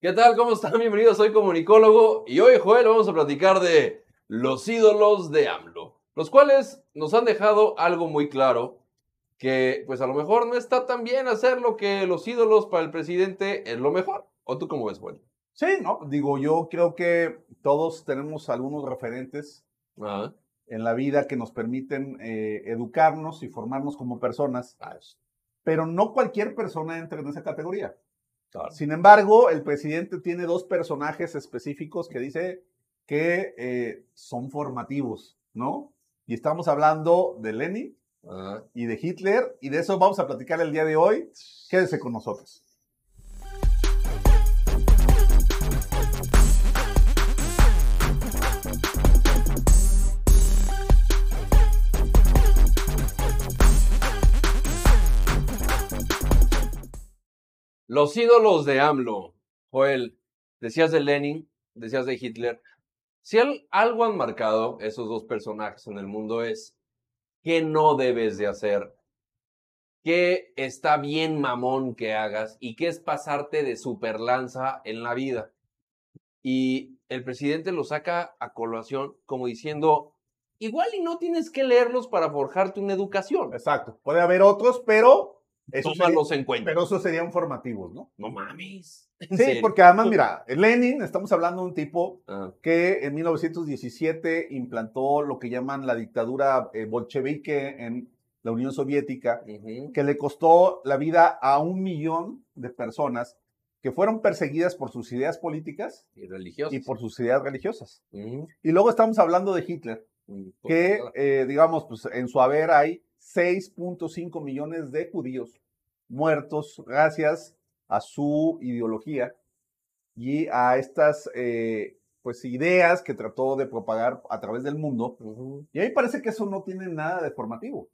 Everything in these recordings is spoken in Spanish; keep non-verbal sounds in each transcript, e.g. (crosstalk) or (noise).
¿Qué tal? ¿Cómo están? Bienvenidos, soy comunicólogo y hoy, Joel, vamos a platicar de los ídolos de AMLO, los cuales nos han dejado algo muy claro, que pues a lo mejor no está tan bien hacer lo que los ídolos para el presidente es lo mejor. ¿O tú cómo ves, Joel? Sí, no, digo, yo creo que todos tenemos algunos referentes Ajá. en la vida que nos permiten eh, educarnos y formarnos como personas, pero no cualquier persona entra en esa categoría. Claro. Sin embargo, el presidente tiene dos personajes específicos que dice que eh, son formativos, ¿no? Y estamos hablando de Lenin y de Hitler, y de eso vamos a platicar el día de hoy. Quédese con nosotros. Los ídolos de AMLO, Joel, decías de Lenin, decías de Hitler. Si al- algo han marcado esos dos personajes en el mundo es qué no debes de hacer, qué está bien mamón que hagas y qué es pasarte de superlanza en la vida. Y el presidente lo saca a colación como diciendo, igual y no tienes que leerlos para forjarte una educación. Exacto. Puede haber otros, pero eso sería- Tómalos en cuenta. pero esos serían formativos, ¿no? No mames. (laughs) ¿En Sí, serio? porque además, mira, Lenin, estamos hablando de un tipo Ah, que en 1917 implantó lo que llaman la dictadura eh, bolchevique en la Unión Soviética, que le costó la vida a un millón de personas que fueron perseguidas por sus ideas políticas Y religiosos. y por sus ideas religiosas. Y luego estamos hablando de Hitler, que, eh, digamos, pues en su haber hay 6.5 millones de judíos muertos gracias a su ideología y a estas eh, pues ideas que trató de propagar a través del mundo. Y a mí parece que eso no tiene nada de formativo,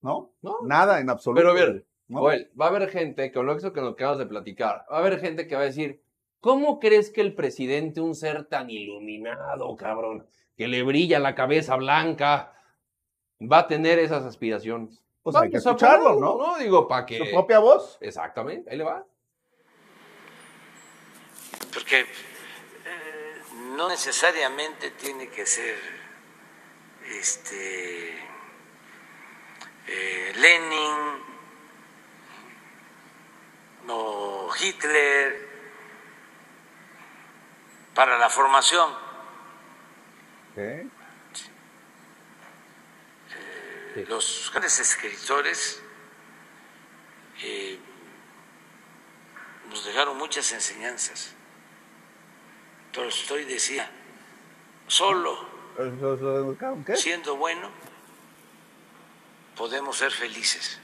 ¿no? No. Nada en absoluto. Pero ver, ¿no? Joel, va a haber gente, con lo que nos acabas de platicar, va a haber gente que va a decir, ¿cómo crees que el presidente, un ser tan iluminado, cabrón, que le brilla la cabeza blanca, va a tener esas aspiraciones? Pues hay que a escucharlo, ponerlo, ¿no? No, digo, para que... Su propia voz. Exactamente, ahí le va. porque eh, no necesariamente tiene que ser este eh, Lenin o Hitler para la formación. ¿eh? Los grandes escritores eh, nos dejaron muchas enseñanzas. Tolstoy decía, solo siendo bueno podemos ser felices.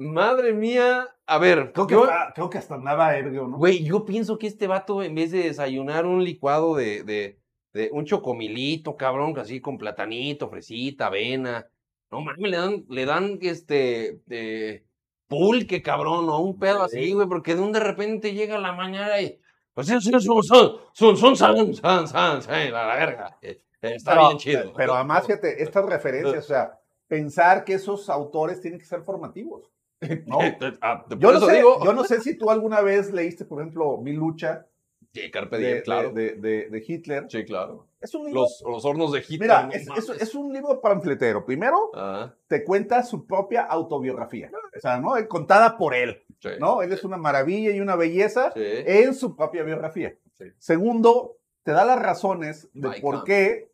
Madre mía, a ver, Creo que, yo- hasta, creo que hasta andaba ebrio, ¿no? Güey, yo pienso que este vato, en vez de desayunar un licuado de, de, de un chocomilito, cabrón, así con platanito, fresita, avena. No mames, le dan, le dan este eh, pulque, cabrón, o un pedo así, güey, porque de un de repente llega la mañana y. Pues sí, sí, (laughs) son, son, son, son, san, san, la, verga. Está Pero- bien chido. Pero además, fíjate, estas referencias, o sea, pensar que esos autores tienen que ser formativos. ¿no? (laughs) Ah, Yo no, eso sé, digo. yo no sé si tú alguna vez leíste, por ejemplo, Mi lucha Sí, Carpe de, Diem, claro. de- de- de Hitler. Sí, claro. Es un libro, Los, los hornos de Hitler. mira, no es, es- mames. es un libro panfletero. Primero, Ah, te cuenta su propia autobiografía, o sea, ¿no? Contada por él, sí. ¿no? Él es una maravilla y una belleza Sí. en su propia biografía. Sí. Segundo, te da las razones de por qué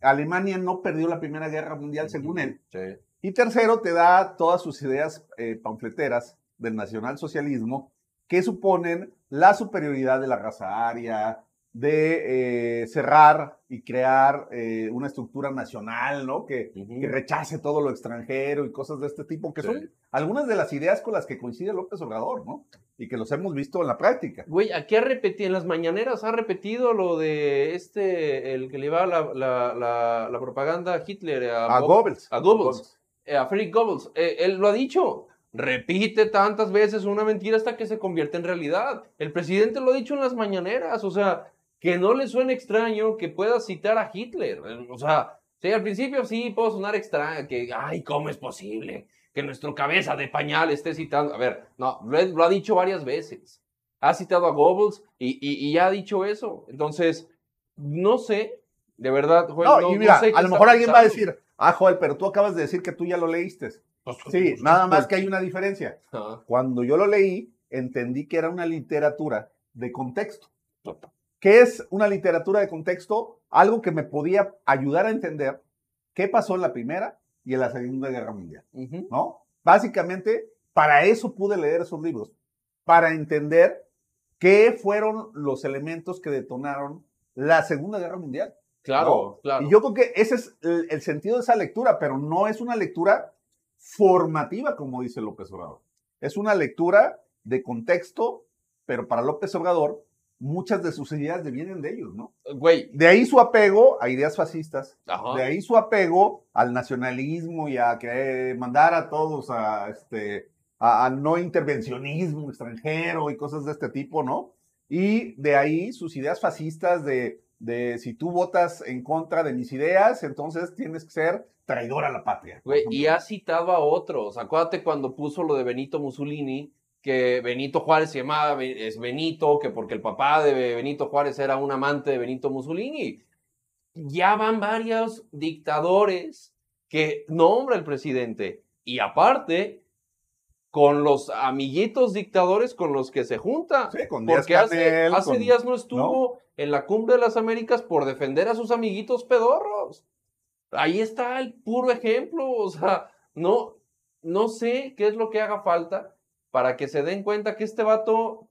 Alemania no perdió la Primera Guerra Mundial, según él. Sí. Y tercero, te da todas sus ideas eh, panfleteras del nacionalsocialismo que suponen la superioridad de la raza aria, de eh, cerrar y crear eh, una estructura nacional, ¿no? Que, Ujú. que rechace todo lo extranjero y cosas de este tipo, que Sí. son algunas de las ideas con las que coincide López Obrador, ¿no? Y que los hemos visto en la práctica. Güey, aquí ha repetido, en las mañaneras ha repetido lo de este, el que le iba la, la, la, la propaganda a Hitler, a, A Goebbels. a Goebbels, eh, a Friedrich Goebbels. Eh, él lo ha dicho. Repite tantas veces una mentira hasta que se convierte en realidad. El presidente lo ha dicho en las mañaneras. O sea, que no le suene extraño que pueda citar a Hitler. O sea, sí, al principio sí puedo sonar extraño, que, ay, ¿cómo es posible que nuestro cabeza de pañal esté citando? A ver, no, lo, ha dicho varias veces. ha citado a Goebbels y, y, y ha dicho eso. Entonces, no sé, de verdad, Joel, No, no, y mira, no sé qué a lo mejor alguien va a decir, ah, Joel, pero tú acabas de decir que tú ya lo leíste. Pues, Sí, pues, nada más pues, que hay una diferencia. Cuando yo lo leí, entendí que era una literatura de contexto. ¿Qué es una literatura de contexto? Algo que me podía ayudar a entender qué pasó en la Primera y en la Segunda Guerra Mundial. ¿no? Básicamente, para eso pude leer esos libros, para entender qué fueron los elementos que detonaron la Segunda Guerra Mundial. Claro, claro. Y yo creo que ese es el, el sentido de esa lectura, pero no es una lectura formativa, como dice López Obrador. Es una lectura de contexto, pero para López Obrador, muchas de sus ideas vienen de ellos, ¿no? Güey, De ahí su apego a ideas fascistas, ajá. de ahí su apego al nacionalismo y a que mandar a todos a este a, a no intervencionismo extranjero y cosas de este tipo, ¿no? Y de ahí sus ideas fascistas de, de si tú votas en contra de mis ideas, entonces tienes que ser traidor a la patria. Y ha citado a otros. Acuérdate cuando puso lo de Benito Mussolini, que Benito Juárez se llamaba es Benito, que porque el papá de Benito Juárez era un amante de Benito Mussolini. Ya van varios dictadores que nombra el presidente. Y aparte, con los amiguitos dictadores con los que se junta. Sí, con Díaz Porque hace, Canel, hace con- días no estuvo en la cumbre de las Américas por defender a sus amiguitos pedorros. Ahí está el puro ejemplo. O sea, no, no sé qué es lo que haga falta para que se den cuenta que este vato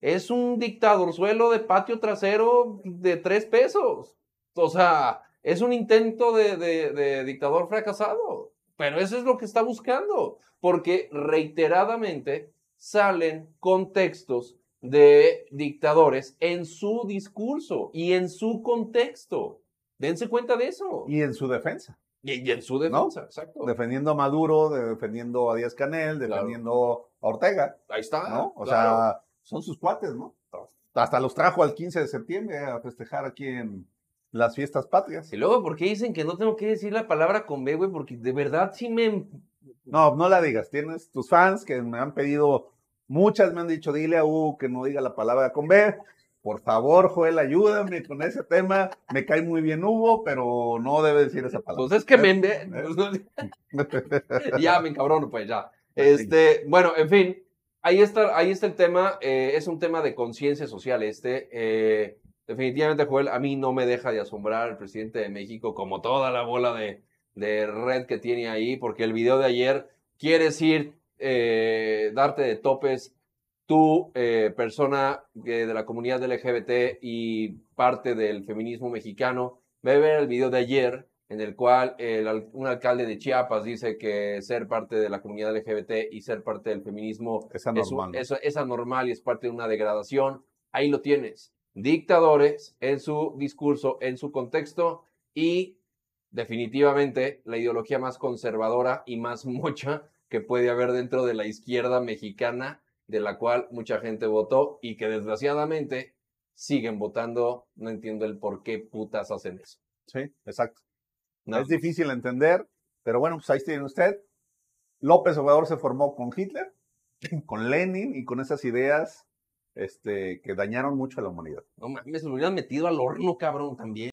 es un dictadorzuelo de patio trasero de tres pesos. O sea, es un intento de, de- de dictador fracasado. Pero eso es lo que está buscando. Porque reiteradamente salen contextos de dictadores en su discurso y en su contexto. Dense cuenta de eso. Y en su defensa, Y, y en su defensa, exacto. defendiendo a Maduro, de- defendiendo a Díaz Canel, Claro. defendiendo a Ortega, Ahí está. ¿no? O claro. sea, son sus cuates, ¿no? Hasta los trajo al 15 de septiembre a festejar aquí en las fiestas patrias. Y luego, ¿por qué dicen que no tengo que decir la palabra con B, güey? Porque de verdad sí me... No, no la digas. Tienes tus fans que me han pedido, muchas me han dicho, dile a Hugo que no diga la palabra con B. Por favor, Joel, ayúdame con ese tema. Me cae muy bien Hugo, pero no debe decir esa palabra. Pues es que me... (laughs) ya, me encabrono, pues ya. Este, bueno, en fin, ahí está, ahí está el tema. eh, es un tema de conciencia social este. eh, definitivamente, Joel, a mí no me deja de asombrar el presidente de México, como toda la bola de, de red que tiene ahí, porque el video de ayer quiere decir eh, darte de topes tú, eh, persona eh, de la comunidad LGBT y parte del feminismo mexicano, ve a ver el video de ayer en el cual el un alcalde de Chiapas dice que ser parte de la comunidad LGBT y ser parte del feminismo Es anormal. es- es anormal y es parte de una degradación. Ahí lo tienes. Dictadores en su discurso, en su contexto y definitivamente la ideología más conservadora y más (laughs) mocha que puede haber dentro de la izquierda mexicana, de la cual mucha gente votó y que desgraciadamente siguen votando. No entiendo el por qué putas hacen eso. Sí, exacto. Nada es difícil entender, pero bueno, pues ahí tiene usted. López Obrador se formó con Hitler, (laughs) con Lenin y con esas ideas este, que dañaron mucho a la humanidad. No mames, lo hubieran metido al horno, cabrón, también.